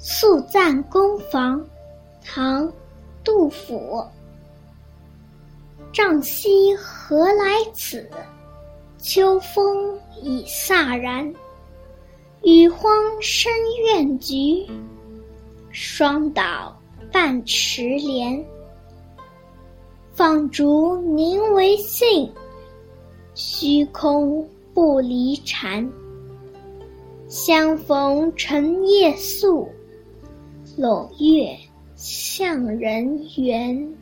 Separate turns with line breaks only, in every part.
宿赞公房，唐·杜甫。瘴兮何来此？秋风已飒然。雨荒深院菊，霜倒半池莲。放逐宁为信，虚空不离禅。相逢成夜宿。冷月向人圆。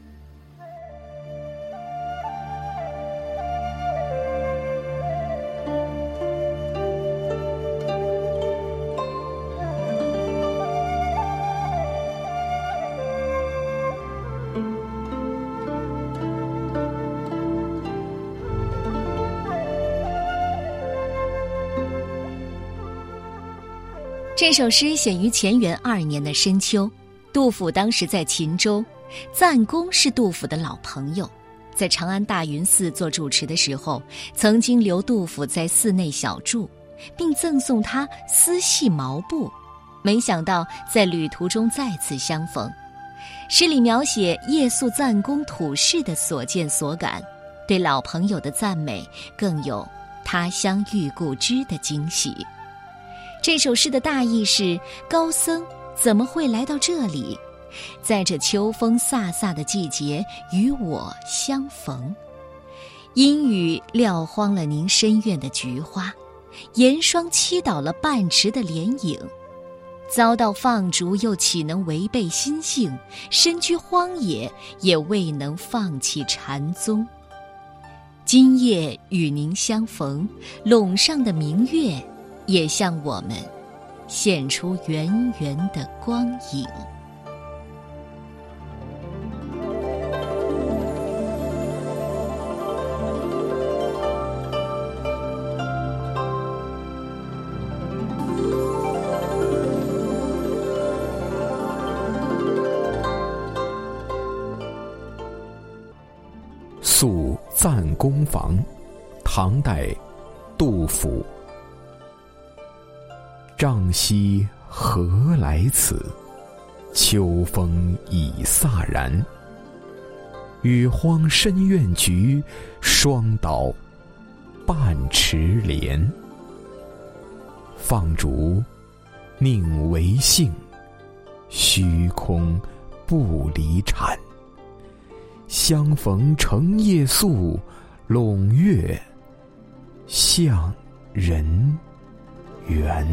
这首诗写于乾元二年的深秋，杜甫当时在秦州，赞公是杜甫的老朋友，在长安大云寺做主持的时候，曾经留杜甫在寺内小住，并赠送他丝细毛布。没想到在旅途中再次相逢。诗里描写夜宿赞公土室的所见所感，对老朋友的赞美，更有他乡遇故知的惊喜。这首诗的大意是：高僧怎么会来到这里，在这秋风飒飒的季节与我相逢？阴雨撂荒了您深院的菊花，严霜欺倒了半池的莲影。遭到放逐，又岂能违背心性？身居荒野，也未能放弃禅宗。今夜与您相逢，陇上的明月。也向我们现出圆圆的光影。
宿赞公房，唐代，杜甫。瘴兮何来此？秋风已飒然。雨荒深院菊，霜倒半池莲。放逐宁为幸？虚空不离禅。相逢成夜宿，陇月向人圆。